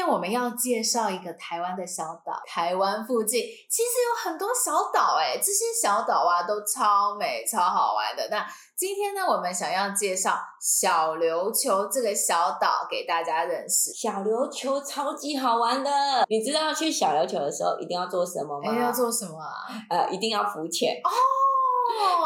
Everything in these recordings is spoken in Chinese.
今天我们要介绍一个台湾的小岛，台湾附近其实有很多小岛，哎，这些小岛啊都超美、超好玩的。那今天呢，我们想要介绍小琉球这个小岛给大家认识。小琉球超级好玩的，你知道去小琉球的时候一定要做什么吗？哎，要做什么啊？呃，一定要浮潜哦。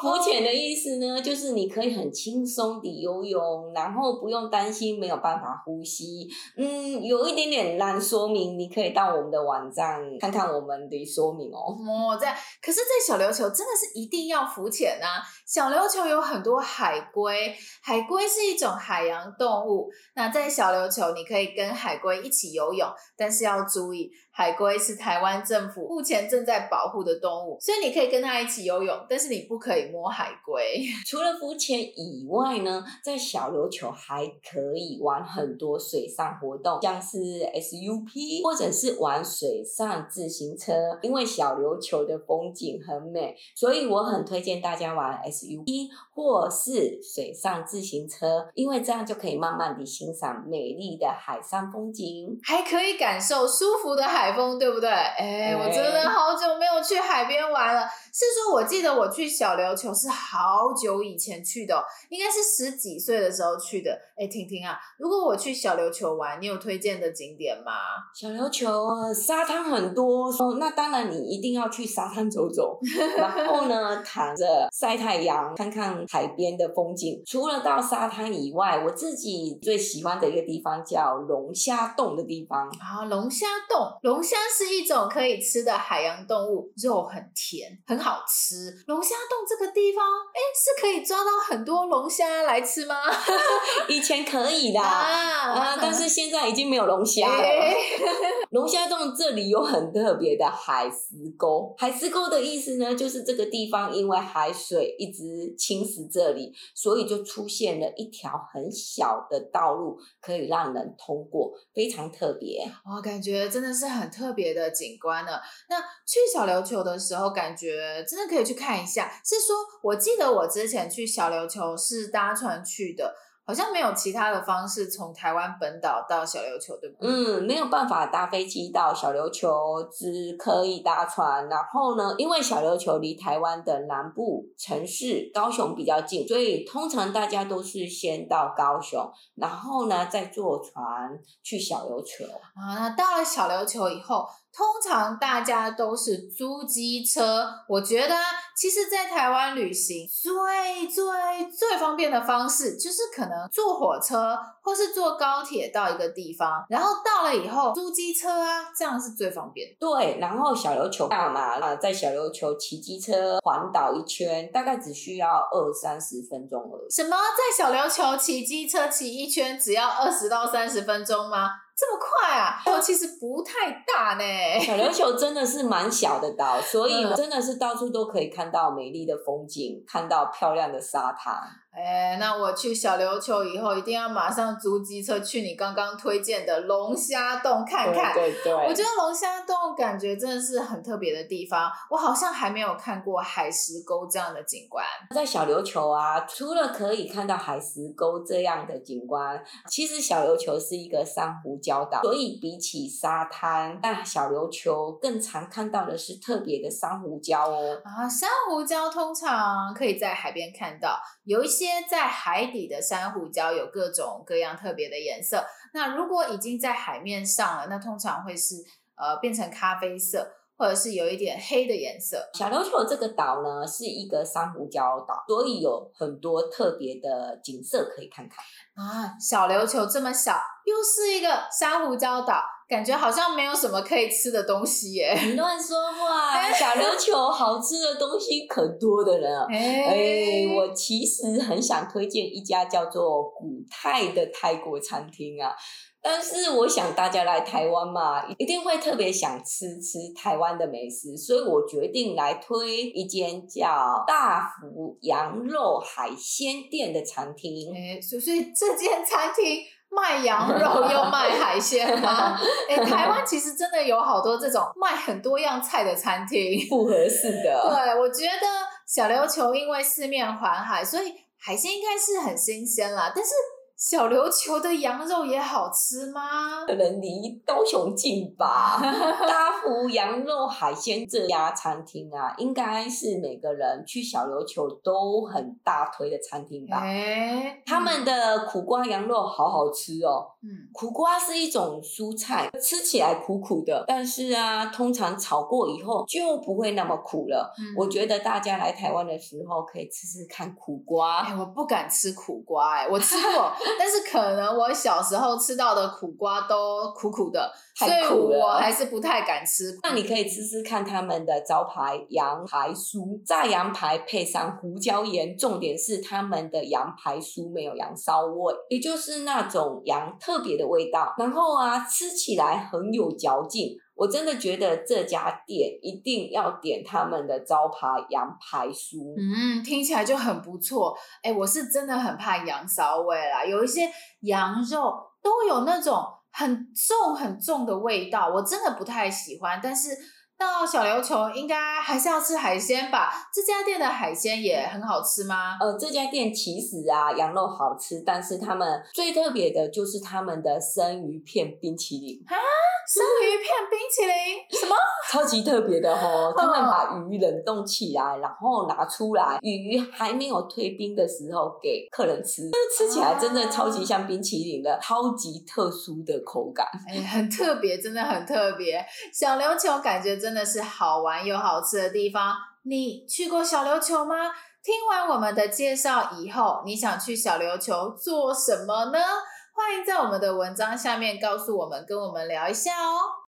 浮潜的意思呢，就是你可以很轻松地游泳，然后不用担心没有办法呼吸。嗯，有一点点难说明，你可以到我们的网站看看我们的说明哦。哦，在，可是，在小琉球真的是一定要浮潜啊！小琉球有很多海龟，海龟是一种海洋动物。那在小琉球，你可以跟海龟一起游泳，但是要注意。海龟是台湾政府目前正在保护的动物，所以你可以跟它一起游泳，但是你不可以摸海龟。除了浮潜以外呢，在小琉球还可以玩很多水上活动，像是 SUP 或者是玩水上自行车。因为小琉球的风景很美，所以我很推荐大家玩 SUP 或是水上自行车，因为这样就可以慢慢地欣赏美丽的海上风景，还可以感受舒服的海。风对不对？哎，我真的好久没有去海边玩了。是说，我记得我去小琉球是好久以前去的，应该是十几岁的时候去的。哎，婷婷啊，如果我去小琉球玩，你有推荐的景点吗？小琉球沙滩很多，哦，那当然你一定要去沙滩走走，然后呢，躺着晒太阳，看看海边的风景。除了到沙滩以外，我自己最喜欢的一个地方叫龙虾洞的地方啊，龙虾洞，龙虾是一种可以吃的海洋动物，肉很甜，很好。吃，龙虾洞这个地方，哎，是可以抓到很多龙虾来吃吗？以前可以的啊，啊，但是现在已经没有龙虾了。欸、龙虾洞这里有很特别的海石沟，海石沟的意思呢，就是这个地方因为海水一直侵蚀这里，所以就出现了一条很小的道路，可以让人通过，非常特别。哇感觉真的是很特别的景观呢。那去小琉球的时候，感觉。真的可以去看一下。是说，我记得我之前去小琉球是搭船去的，好像没有其他的方式从台湾本岛到小琉球，对不对？嗯，没有办法搭飞机到小琉球，只可以搭船。然后呢，因为小琉球离台湾的南部城市高雄比较近，所以通常大家都是先到高雄，然后呢再坐船去小琉球。啊，那到了小琉球以后。通常大家都是租机车，我觉得其实，在台湾旅行最最最方便的方式，就是可能坐火车或是坐高铁到一个地方，然后到了以后租机车啊，这样是最方便的。对，然后小琉球干嘛？啊，在小琉球骑机车环岛一圈，大概只需要二三十分钟而已。什么？在小琉球骑机车骑一圈只要二十到三十分钟吗？这么快啊！哦，其实不太大呢。小琉球真的是蛮小的岛，所以真的是到处都可以看到美丽的风景，看到漂亮的沙滩。哎，那我去小琉球以后，一定要马上租机车去你刚刚推荐的龙虾洞看看。对对对，我觉得龙虾洞感觉真的是很特别的地方。我好像还没有看过海石沟这样的景观。在小琉球啊，除了可以看到海石沟这样的景观，其实小琉球是一个珊瑚礁岛，所以比起沙滩，但小琉球更常看到的是特别的珊瑚礁哦。啊，珊瑚礁通常可以在海边看到，有一些。在海底的珊瑚礁有各种各样特别的颜色。那如果已经在海面上了，那通常会是呃变成咖啡色，或者是有一点黑的颜色。小琉球这个岛呢是一个珊瑚礁岛，所以有很多特别的景色可以看看啊。小琉球这么小，又是一个珊瑚礁岛。感觉好像没有什么可以吃的东西耶！你乱说话！小琉球好吃的东西可多的了。哎、欸，我其实很想推荐一家叫做古泰的泰国餐厅啊，但是我想大家来台湾嘛，一定会特别想吃吃台湾的美食，所以我决定来推一间叫大福羊肉海鲜店的餐厅。哎、欸，所以这间餐厅。卖羊肉又卖海鲜吗？哎、欸，台湾其实真的有好多这种卖很多样菜的餐厅，不合适的。对，我觉得小琉球因为四面环海，所以海鲜应该是很新鲜啦。但是。小琉球的羊肉也好吃吗？可能离高雄近吧。大福羊肉海鲜这家餐厅啊，应该是每个人去小琉球都很大推的餐厅吧。欸、他们的苦瓜羊肉好好吃哦。嗯，苦瓜是一种蔬菜，吃起来苦苦的，但是啊，通常炒过以后就不会那么苦了。嗯、我觉得大家来台湾的时候可以吃吃看苦瓜。哎、欸，我不敢吃苦瓜、欸，哎，我吃过。但是可能我小时候吃到的苦瓜都苦苦的，所以我还是不太敢吃。那你可以吃吃看他们的招牌羊排酥，炸羊排配上胡椒盐，重点是他们的羊排酥没有羊骚味，也就是那种羊特别的味道。然后啊，吃起来很有嚼劲。我真的觉得这家店一定要点他们的招牌羊排酥。嗯，听起来就很不错。哎，我是真的很怕羊骚味啦，有一些羊肉都有那种很重很重的味道，我真的不太喜欢。但是到小琉球应该还是要吃海鲜吧？这家店的海鲜也很好吃吗？呃，这家店其实啊，羊肉好吃，但是他们最特别的就是他们的生鱼片冰淇淋。啊？超级特别的哦！他们把鱼冷冻起来，然后拿出来，鱼还没有退冰的时候给客人吃，吃起来真的超级像冰淇淋的，超级特殊的口感。哎，很特别，真的很特别。小琉球感觉真的是好玩又好吃的地方。你去过小琉球吗？听完我们的介绍以后，你想去小琉球做什么呢？欢迎在我们的文章下面告诉我们，跟我们聊一下哦。